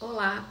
Olá,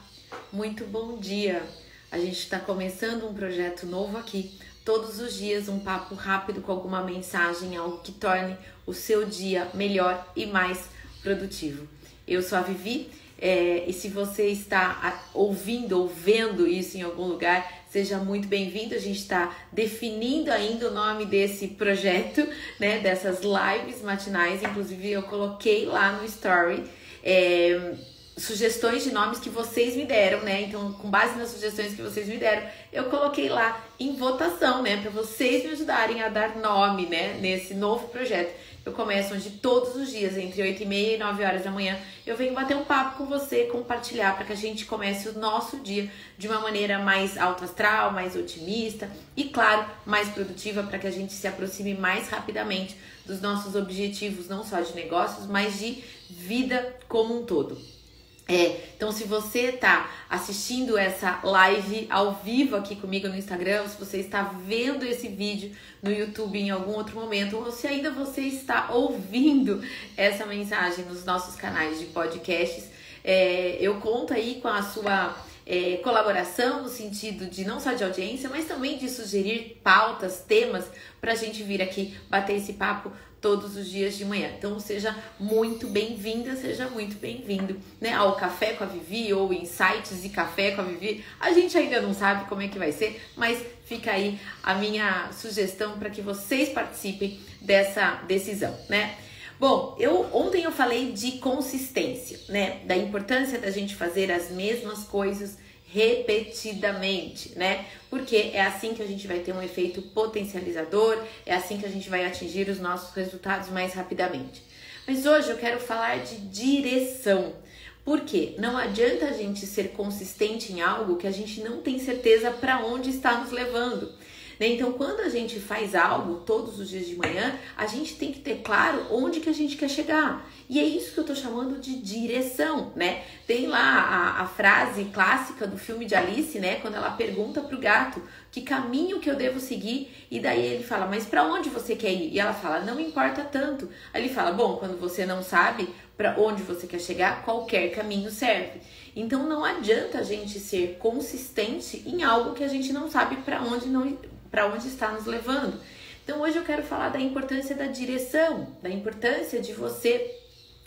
muito bom dia. A gente está começando um projeto novo aqui. Todos os dias, um papo rápido com alguma mensagem, algo que torne o seu dia melhor e mais produtivo. Eu sou a Vivi é, e se você está ouvindo ou vendo isso em algum lugar, seja muito bem-vindo. A gente está definindo ainda o nome desse projeto, né? Dessas lives matinais. Inclusive, eu coloquei lá no story. É, sugestões de nomes que vocês me deram, né? Então, com base nas sugestões que vocês me deram, eu coloquei lá em votação, né, para vocês me ajudarem a dar nome, né, nesse novo projeto. Eu começo onde todos os dias, entre 8 e meia e 9 horas da manhã, eu venho bater um papo com você, compartilhar para que a gente comece o nosso dia de uma maneira mais alto astral, mais otimista e, claro, mais produtiva para que a gente se aproxime mais rapidamente dos nossos objetivos, não só de negócios, mas de vida como um todo. É, então se você está assistindo essa live ao vivo aqui comigo no Instagram, se você está vendo esse vídeo no YouTube em algum outro momento, ou se ainda você está ouvindo essa mensagem nos nossos canais de podcasts, é, eu conto aí com a sua é, colaboração no sentido de não só de audiência, mas também de sugerir pautas, temas para a gente vir aqui bater esse papo todos os dias de manhã. Então seja muito bem-vinda, seja muito bem-vindo, né, ao Café com a Vivi ou Insights e Café com a Vivi. A gente ainda não sabe como é que vai ser, mas fica aí a minha sugestão para que vocês participem dessa decisão, né? Bom, eu ontem eu falei de consistência, né? Da importância da gente fazer as mesmas coisas repetidamente, né? Porque é assim que a gente vai ter um efeito potencializador, é assim que a gente vai atingir os nossos resultados mais rapidamente. Mas hoje eu quero falar de direção. Porque não adianta a gente ser consistente em algo que a gente não tem certeza para onde está nos levando. Né? Então, quando a gente faz algo todos os dias de manhã, a gente tem que ter claro onde que a gente quer chegar. E é isso que eu tô chamando de direção, né? Tem lá a, a frase clássica do filme de Alice, né? Quando ela pergunta pro gato que caminho que eu devo seguir, e daí ele fala, mas para onde você quer ir? E ela fala, não importa tanto. Aí ele fala, bom, quando você não sabe para onde você quer chegar, qualquer caminho serve. Então não adianta a gente ser consistente em algo que a gente não sabe para onde não para onde está nos levando. Então hoje eu quero falar da importância da direção, da importância de você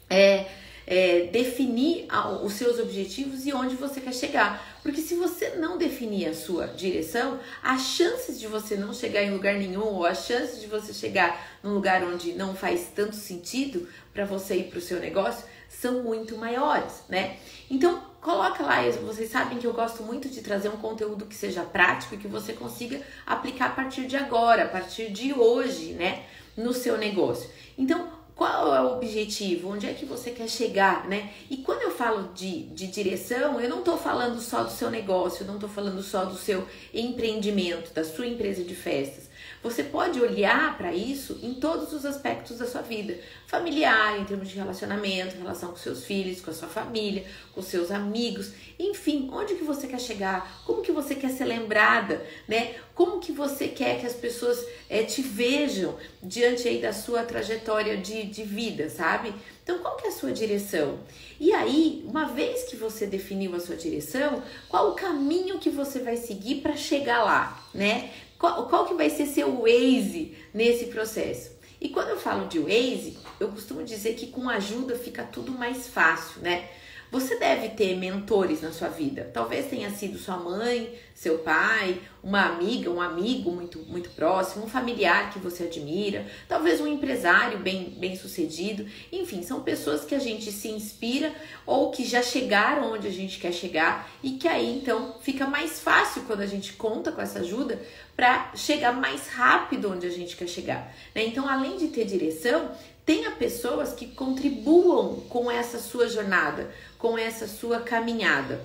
é, é, definir os seus objetivos e onde você quer chegar. Porque se você não definir a sua direção, as chances de você não chegar em lugar nenhum ou as chances de você chegar num lugar onde não faz tanto sentido para você ir para o seu negócio são muito maiores, né? Então, coloca lá, vocês sabem que eu gosto muito de trazer um conteúdo que seja prático e que você consiga aplicar a partir de agora, a partir de hoje, né, no seu negócio. Então, qual é o objetivo? Onde é que você quer chegar, né? E quando eu falo de, de direção, eu não estou falando só do seu negócio, eu não estou falando só do seu empreendimento, da sua empresa de festas. Você pode olhar para isso em todos os aspectos da sua vida, familiar, em termos de relacionamento, relação com seus filhos, com a sua família, com seus amigos, enfim, onde que você quer chegar, como que você quer ser lembrada, né? Como que você quer que as pessoas é, te vejam diante aí da sua trajetória de, de vida, sabe? Então, qual que é a sua direção? E aí, uma vez que você definiu a sua direção, qual o caminho que você vai seguir para chegar lá, né? Qual, qual que vai ser seu Waze nesse processo? E quando eu falo de Waze, eu costumo dizer que com ajuda fica tudo mais fácil, né? Você deve ter mentores na sua vida. Talvez tenha sido sua mãe, seu pai, uma amiga, um amigo muito, muito próximo, um familiar que você admira, talvez um empresário bem, bem sucedido. Enfim, são pessoas que a gente se inspira ou que já chegaram onde a gente quer chegar e que aí então fica mais fácil quando a gente conta com essa ajuda para chegar mais rápido onde a gente quer chegar. Né? Então, além de ter direção, tenha pessoas que contribuam com essa sua jornada, com essa sua caminhada.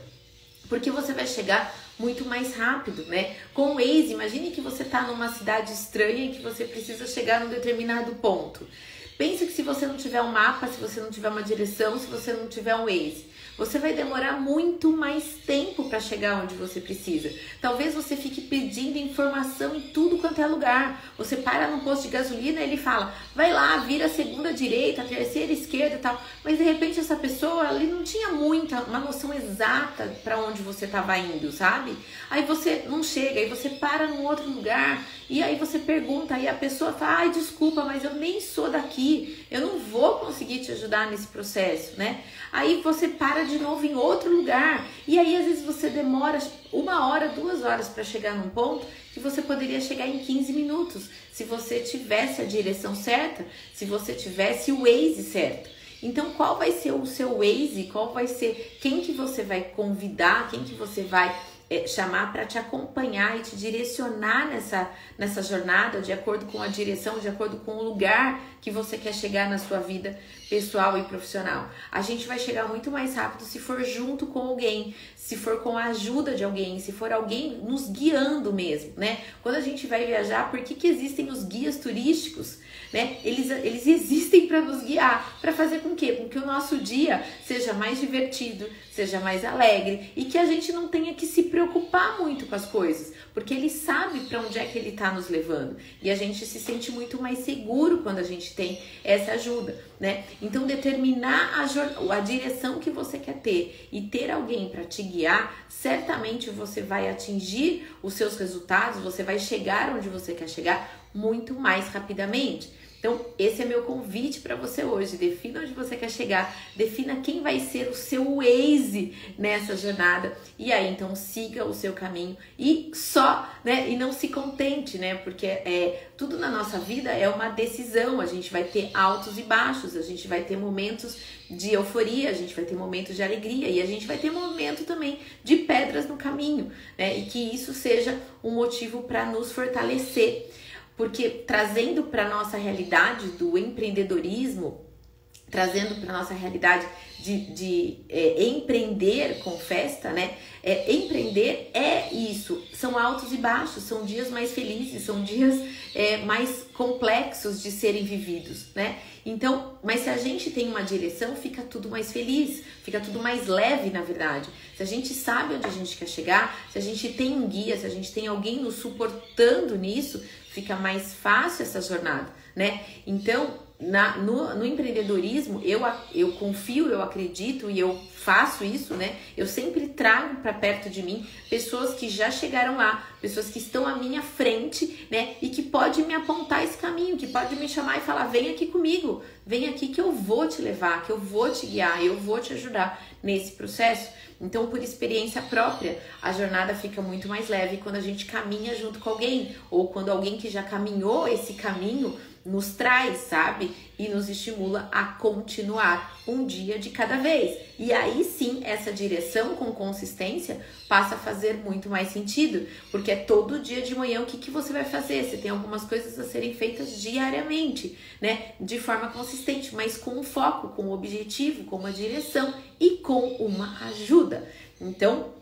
Porque você vai chegar muito mais rápido, né? Com o Waze, imagine que você está numa cidade estranha e que você precisa chegar num determinado ponto. Pense que se você não tiver um mapa, se você não tiver uma direção, se você não tiver um Waze, você vai demorar muito mais tempo para chegar onde você precisa. Talvez você fique pedindo informação em tudo quanto é lugar. Você para num posto de gasolina e ele fala: vai lá, vira a segunda direita, a terceira esquerda e tal. Mas de repente essa pessoa ali não tinha muita, uma noção exata para onde você estava indo, sabe? Aí você não chega, aí você para num outro lugar e aí você pergunta, aí a pessoa fala: ai, desculpa, mas eu nem sou daqui, eu não vou conseguir te ajudar nesse processo, né? Aí você para de novo em outro lugar e aí às vezes você demora uma hora, duas horas para chegar num ponto que você poderia chegar em 15 minutos se você tivesse a direção certa, se você tivesse o Waze certo. Então, qual vai ser o seu Waze? Qual vai ser quem que você vai convidar? Quem que você vai chamar para te acompanhar e te direcionar nessa, nessa jornada de acordo com a direção, de acordo com o lugar que você quer chegar na sua vida pessoal e profissional. A gente vai chegar muito mais rápido se for junto com alguém, se for com a ajuda de alguém, se for alguém nos guiando mesmo, né? Quando a gente vai viajar, por que, que existem os guias turísticos? Né? Eles, eles existem para nos guiar, para fazer com que, com que o nosso dia seja mais divertido, seja mais alegre e que a gente não tenha que se preocupar muito com as coisas, porque ele sabe para onde é que ele está nos levando e a gente se sente muito mais seguro quando a gente tem essa ajuda, né? Então determinar a, a direção que você quer ter e ter alguém para te guiar, certamente você vai atingir os seus resultados, você vai chegar onde você quer chegar muito mais rapidamente. Então, esse é meu convite para você hoje. Defina onde você quer chegar, defina quem vai ser o seu Waze nessa jornada e aí então siga o seu caminho e só, né? E não se contente, né? Porque é tudo na nossa vida é uma decisão. A gente vai ter altos e baixos, a gente vai ter momentos de euforia, a gente vai ter momentos de alegria e a gente vai ter momento também de pedras no caminho, né? E que isso seja um motivo para nos fortalecer porque trazendo para nossa realidade do empreendedorismo, trazendo para nossa realidade de, de é, empreender com festa, né? É, empreender é isso, são altos e baixos, são dias mais felizes, são dias é, mais complexos de serem vividos, né? Então, mas se a gente tem uma direção, fica tudo mais feliz, fica tudo mais leve, na verdade. Se a gente sabe onde a gente quer chegar, se a gente tem um guia, se a gente tem alguém nos suportando nisso, fica mais fácil essa jornada, né? Então, na, no, no, empreendedorismo, eu, eu confio, eu acredito e eu faço isso, né? Eu sempre trago para perto de mim pessoas que já chegaram lá, pessoas que estão à minha frente, né? E que pode me apontar esse caminho, que pode me chamar e falar: vem aqui comigo, vem aqui que eu vou te levar, que eu vou te guiar, eu vou te ajudar nesse processo. Então, por experiência própria, a jornada fica muito mais leve quando a gente caminha junto com alguém, ou quando alguém que já caminhou esse caminho nos traz, sabe? E nos estimula a continuar um dia de cada vez. E aí sim, essa direção com consistência passa a fazer muito mais sentido, porque é todo dia de manhã o que, que você vai fazer? Você tem algumas coisas a serem feitas diariamente, né? De forma consistente, mas com um foco, com um objetivo, com uma direção e com uma ajuda. Então,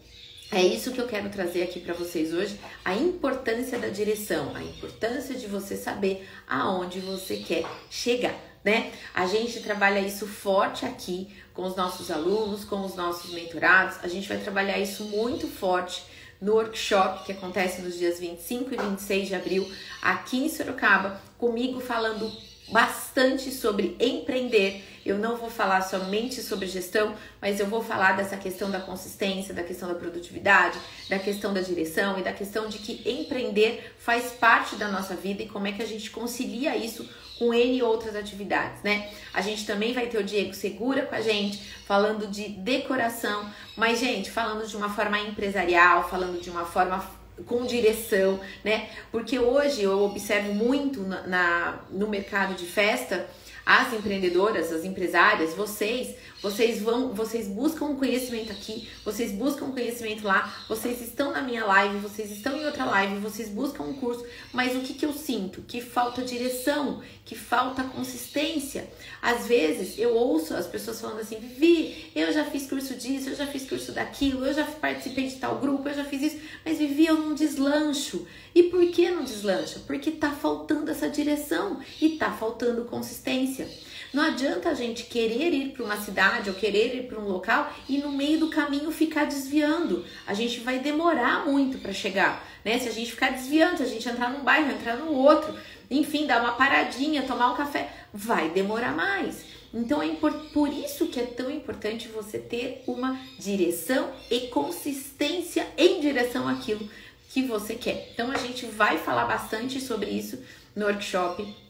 é isso que eu quero trazer aqui para vocês hoje, a importância da direção, a importância de você saber aonde você quer chegar, né? A gente trabalha isso forte aqui com os nossos alunos, com os nossos mentorados. A gente vai trabalhar isso muito forte no workshop que acontece nos dias 25 e 26 de abril aqui em Sorocaba, comigo falando bastante sobre empreender. Eu não vou falar somente sobre gestão, mas eu vou falar dessa questão da consistência, da questão da produtividade, da questão da direção e da questão de que empreender faz parte da nossa vida e como é que a gente concilia isso com N outras atividades, né? A gente também vai ter o Diego Segura com a gente, falando de decoração, mas, gente, falando de uma forma empresarial, falando de uma forma com direção, né? Porque hoje eu observo muito na, na, no mercado de festa as empreendedoras, as empresárias, vocês, vocês vão, vocês buscam conhecimento aqui, vocês buscam conhecimento lá, vocês estão na minha live, vocês estão em outra live, vocês buscam um curso, mas o que, que eu sinto? Que falta direção, que falta consistência. Às vezes eu ouço as pessoas falando assim, Vivi, eu já fiz curso disso, eu já fiz curso daquilo, eu já participei de tal grupo, eu já fiz isso, mas Vivi, eu não deslancho. E por que não deslancha? Porque tá faltando essa direção e tá faltando consistência. Não adianta a gente querer ir para uma cidade ou querer ir para um local e no meio do caminho ficar desviando. A gente vai demorar muito para chegar, né? Se a gente ficar desviando, se a gente entrar num bairro, entrar no outro, enfim, dar uma paradinha, tomar um café, vai demorar mais. Então é por isso que é tão importante você ter uma direção e consistência em direção àquilo que você quer. Então a gente vai falar bastante sobre isso no workshop,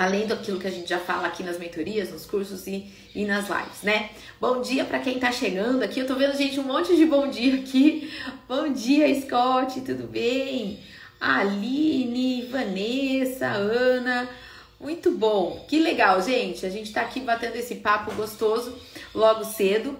além daquilo que a gente já fala aqui nas mentorias, nos cursos e, e nas lives, né? Bom dia para quem tá chegando aqui. Eu tô vendo, gente, um monte de bom dia aqui. Bom dia, Scott, tudo bem? Aline, Vanessa, Ana. Muito bom, que legal, gente. A gente tá aqui batendo esse papo gostoso logo cedo.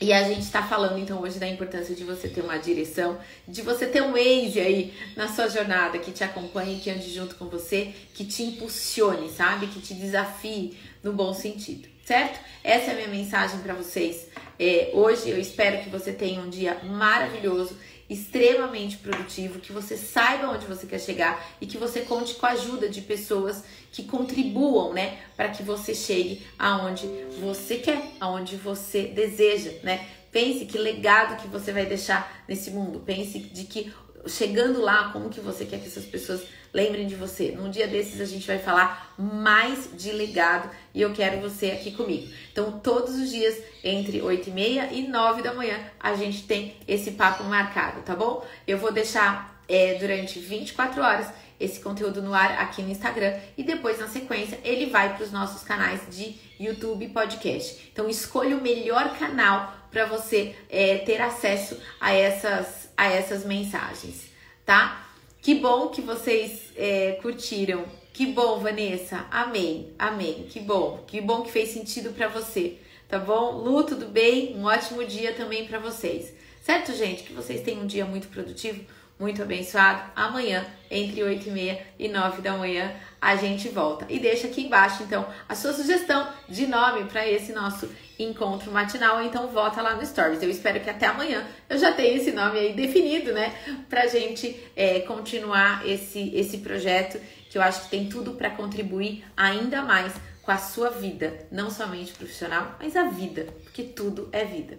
E a gente está falando então hoje da importância de você ter uma direção, de você ter um Waze aí na sua jornada que te acompanhe, que ande junto com você, que te impulsione, sabe? Que te desafie no bom sentido, certo? Essa é a minha mensagem para vocês é, hoje. Eu espero que você tenha um dia maravilhoso, extremamente produtivo, que você saiba onde você quer chegar e que você conte com a ajuda de pessoas que contribuam, né, para que você chegue aonde você quer, aonde você deseja, né? Pense que legado que você vai deixar nesse mundo. Pense de que chegando lá, como que você quer que essas pessoas lembrem de você. Num dia desses a gente vai falar mais de legado e eu quero você aqui comigo. Então, todos os dias, entre 8 e meia e 9 da manhã, a gente tem esse papo marcado, tá bom? Eu vou deixar é, durante 24 horas esse conteúdo no ar aqui no Instagram e depois, na sequência, ele vai para os nossos canais de YouTube e podcast. Então, escolha o melhor canal para você é, ter acesso a essas, a essas mensagens, tá? Que bom que vocês é, curtiram. Que bom, Vanessa. Amém, amém. Que bom, que bom que fez sentido para você, tá bom? Lu, tudo bem? Um ótimo dia também para vocês. Certo, gente? Que vocês tenham um dia muito produtivo muito abençoado. Amanhã, entre 8 e meia e 9 da manhã, a gente volta. E deixa aqui embaixo, então, a sua sugestão de nome para esse nosso encontro matinal. Então, volta lá no Stories. Eu espero que até amanhã eu já tenha esse nome aí definido, né? Pra gente é, continuar esse, esse projeto que eu acho que tem tudo para contribuir ainda mais com a sua vida, não somente profissional, mas a vida, porque tudo é vida.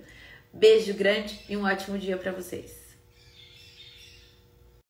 Beijo grande e um ótimo dia para vocês.